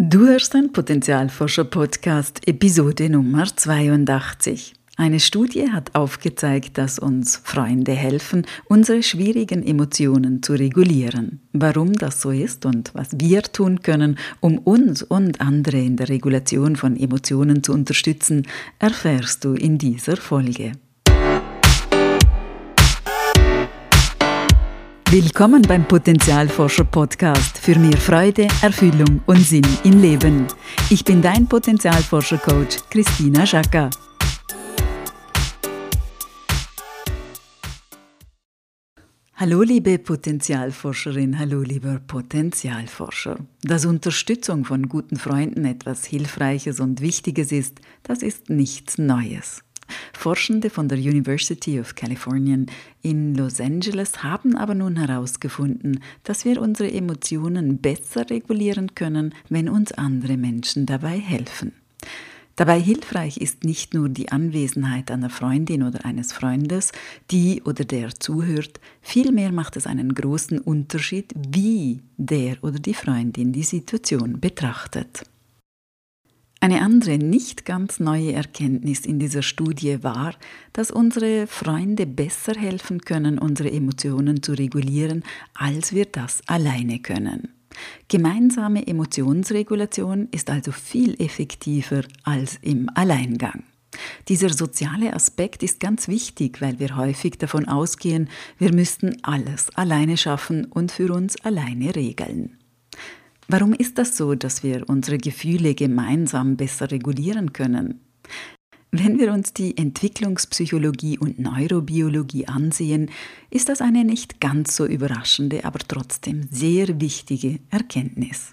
Du hörst den Potenzialforscher-Podcast, Episode Nummer 82. Eine Studie hat aufgezeigt, dass uns Freunde helfen, unsere schwierigen Emotionen zu regulieren. Warum das so ist und was wir tun können, um uns und andere in der Regulation von Emotionen zu unterstützen, erfährst du in dieser Folge. Willkommen beim Potenzialforscher Podcast für mehr Freude, Erfüllung und Sinn im Leben. Ich bin dein Potenzialforscher Coach Christina Schaka. Hallo liebe Potenzialforscherin, hallo lieber Potenzialforscher. Dass Unterstützung von guten Freunden etwas Hilfreiches und Wichtiges ist, das ist nichts Neues. Forschende von der University of California in Los Angeles haben aber nun herausgefunden, dass wir unsere Emotionen besser regulieren können, wenn uns andere Menschen dabei helfen. Dabei hilfreich ist nicht nur die Anwesenheit einer Freundin oder eines Freundes, die oder der zuhört, vielmehr macht es einen großen Unterschied, wie der oder die Freundin die Situation betrachtet. Eine andere, nicht ganz neue Erkenntnis in dieser Studie war, dass unsere Freunde besser helfen können, unsere Emotionen zu regulieren, als wir das alleine können. Gemeinsame Emotionsregulation ist also viel effektiver als im Alleingang. Dieser soziale Aspekt ist ganz wichtig, weil wir häufig davon ausgehen, wir müssten alles alleine schaffen und für uns alleine regeln. Warum ist das so, dass wir unsere Gefühle gemeinsam besser regulieren können? Wenn wir uns die Entwicklungspsychologie und Neurobiologie ansehen, ist das eine nicht ganz so überraschende, aber trotzdem sehr wichtige Erkenntnis.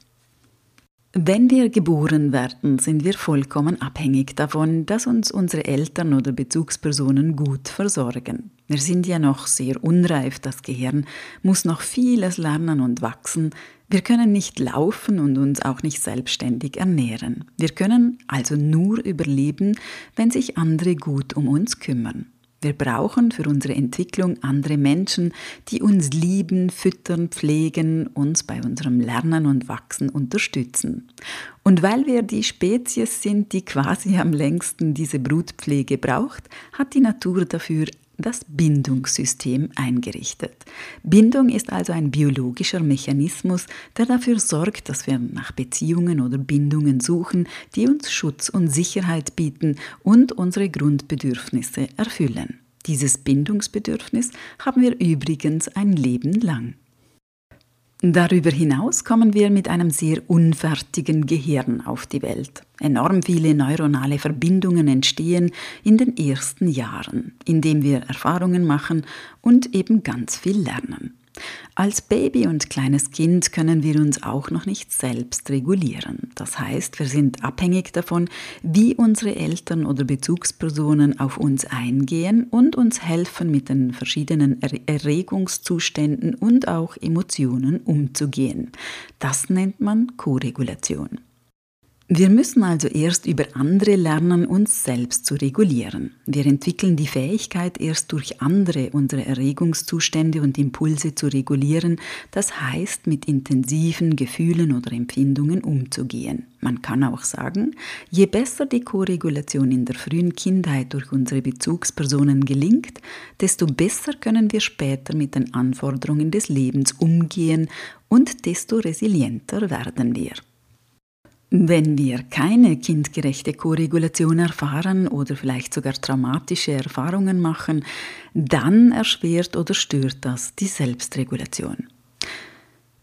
Wenn wir geboren werden, sind wir vollkommen abhängig davon, dass uns unsere Eltern oder Bezugspersonen gut versorgen. Wir sind ja noch sehr unreif, das Gehirn muss noch vieles lernen und wachsen. Wir können nicht laufen und uns auch nicht selbstständig ernähren. Wir können also nur überleben, wenn sich andere gut um uns kümmern. Wir brauchen für unsere Entwicklung andere Menschen, die uns lieben, füttern, pflegen, uns bei unserem Lernen und Wachsen unterstützen. Und weil wir die Spezies sind, die quasi am längsten diese Brutpflege braucht, hat die Natur dafür das Bindungssystem eingerichtet. Bindung ist also ein biologischer Mechanismus, der dafür sorgt, dass wir nach Beziehungen oder Bindungen suchen, die uns Schutz und Sicherheit bieten und unsere Grundbedürfnisse erfüllen. Dieses Bindungsbedürfnis haben wir übrigens ein Leben lang. Darüber hinaus kommen wir mit einem sehr unfertigen Gehirn auf die Welt. Enorm viele neuronale Verbindungen entstehen in den ersten Jahren, indem wir Erfahrungen machen und eben ganz viel lernen. Als Baby und kleines Kind können wir uns auch noch nicht selbst regulieren. Das heißt, wir sind abhängig davon, wie unsere Eltern oder Bezugspersonen auf uns eingehen und uns helfen, mit den verschiedenen Erregungszuständen und auch Emotionen umzugehen. Das nennt man Koregulation. Wir müssen also erst über andere lernen, uns selbst zu regulieren. Wir entwickeln die Fähigkeit, erst durch andere unsere Erregungszustände und Impulse zu regulieren, das heißt, mit intensiven Gefühlen oder Empfindungen umzugehen. Man kann auch sagen, je besser die Koregulation in der frühen Kindheit durch unsere Bezugspersonen gelingt, desto besser können wir später mit den Anforderungen des Lebens umgehen und desto resilienter werden wir. Wenn wir keine kindgerechte Koregulation erfahren oder vielleicht sogar traumatische Erfahrungen machen, dann erschwert oder stört das die Selbstregulation.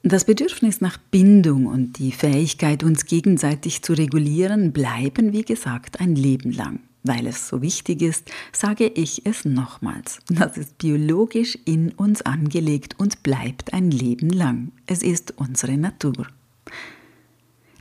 Das Bedürfnis nach Bindung und die Fähigkeit, uns gegenseitig zu regulieren, bleiben, wie gesagt, ein Leben lang. Weil es so wichtig ist, sage ich es nochmals. Das ist biologisch in uns angelegt und bleibt ein Leben lang. Es ist unsere Natur.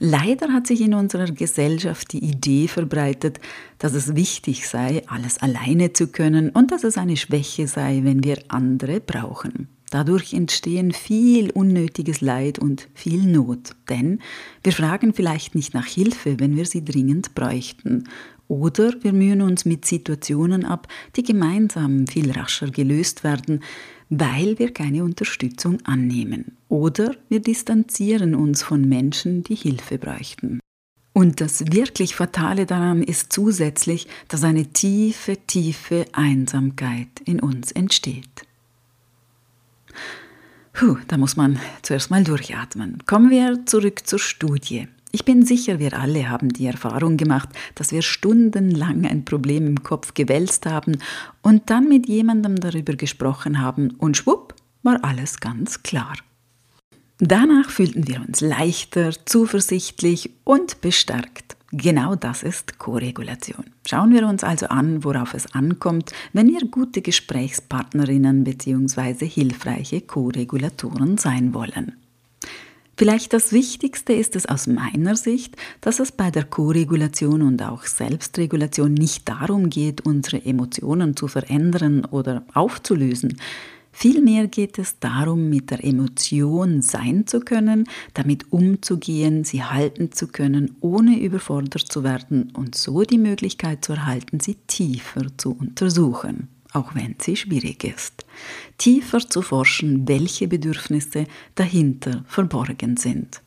Leider hat sich in unserer Gesellschaft die Idee verbreitet, dass es wichtig sei, alles alleine zu können und dass es eine Schwäche sei, wenn wir andere brauchen. Dadurch entstehen viel unnötiges Leid und viel Not, denn wir fragen vielleicht nicht nach Hilfe, wenn wir sie dringend bräuchten, oder wir mühen uns mit Situationen ab, die gemeinsam viel rascher gelöst werden, weil wir keine Unterstützung annehmen, oder wir distanzieren uns von Menschen, die Hilfe bräuchten. Und das wirklich Fatale daran ist zusätzlich, dass eine tiefe, tiefe Einsamkeit in uns entsteht. Puh, da muss man zuerst mal durchatmen. Kommen wir zurück zur Studie. Ich bin sicher, wir alle haben die Erfahrung gemacht, dass wir stundenlang ein Problem im Kopf gewälzt haben und dann mit jemandem darüber gesprochen haben und schwupp war alles ganz klar. Danach fühlten wir uns leichter, zuversichtlich und bestärkt. Genau das ist Koregulation. Schauen wir uns also an, worauf es ankommt, wenn wir gute Gesprächspartnerinnen bzw. hilfreiche Koregulatoren sein wollen. Vielleicht das Wichtigste ist es aus meiner Sicht, dass es bei der Koregulation und auch Selbstregulation nicht darum geht, unsere Emotionen zu verändern oder aufzulösen. Vielmehr geht es darum, mit der Emotion sein zu können, damit umzugehen, sie halten zu können, ohne überfordert zu werden und so die Möglichkeit zu erhalten, sie tiefer zu untersuchen, auch wenn sie schwierig ist. Tiefer zu forschen, welche Bedürfnisse dahinter verborgen sind.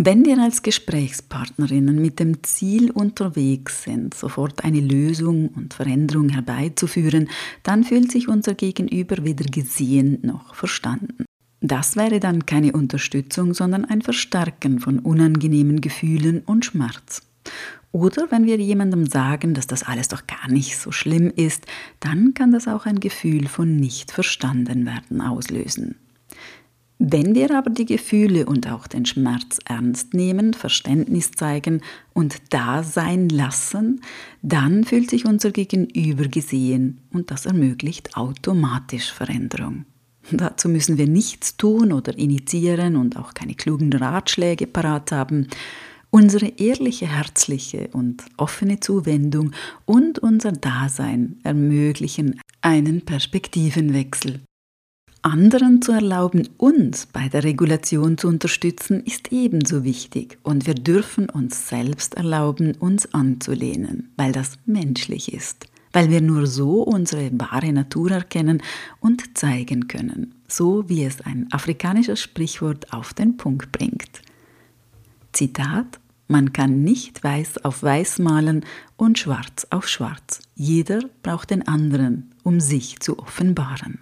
Wenn wir als Gesprächspartnerinnen mit dem Ziel unterwegs sind, sofort eine Lösung und Veränderung herbeizuführen, dann fühlt sich unser Gegenüber weder gesehen noch verstanden. Das wäre dann keine Unterstützung, sondern ein Verstärken von unangenehmen Gefühlen und Schmerz. Oder wenn wir jemandem sagen, dass das alles doch gar nicht so schlimm ist, dann kann das auch ein Gefühl von nicht verstanden werden auslösen. Wenn wir aber die Gefühle und auch den Schmerz ernst nehmen, Verständnis zeigen und da sein lassen, dann fühlt sich unser Gegenüber gesehen und das ermöglicht automatisch Veränderung. Dazu müssen wir nichts tun oder initiieren und auch keine klugen Ratschläge parat haben. Unsere ehrliche, herzliche und offene Zuwendung und unser Dasein ermöglichen einen Perspektivenwechsel. Anderen zu erlauben, uns bei der Regulation zu unterstützen, ist ebenso wichtig und wir dürfen uns selbst erlauben, uns anzulehnen, weil das menschlich ist, weil wir nur so unsere wahre Natur erkennen und zeigen können, so wie es ein afrikanisches Sprichwort auf den Punkt bringt. Zitat man kann nicht weiß auf weiß malen und schwarz auf schwarz. Jeder braucht den anderen, um sich zu offenbaren.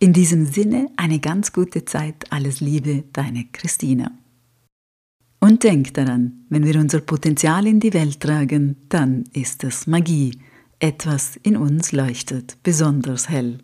In diesem Sinne eine ganz gute Zeit. Alles Liebe, deine Christina. Und denk daran, wenn wir unser Potenzial in die Welt tragen, dann ist es Magie. Etwas in uns leuchtet besonders hell.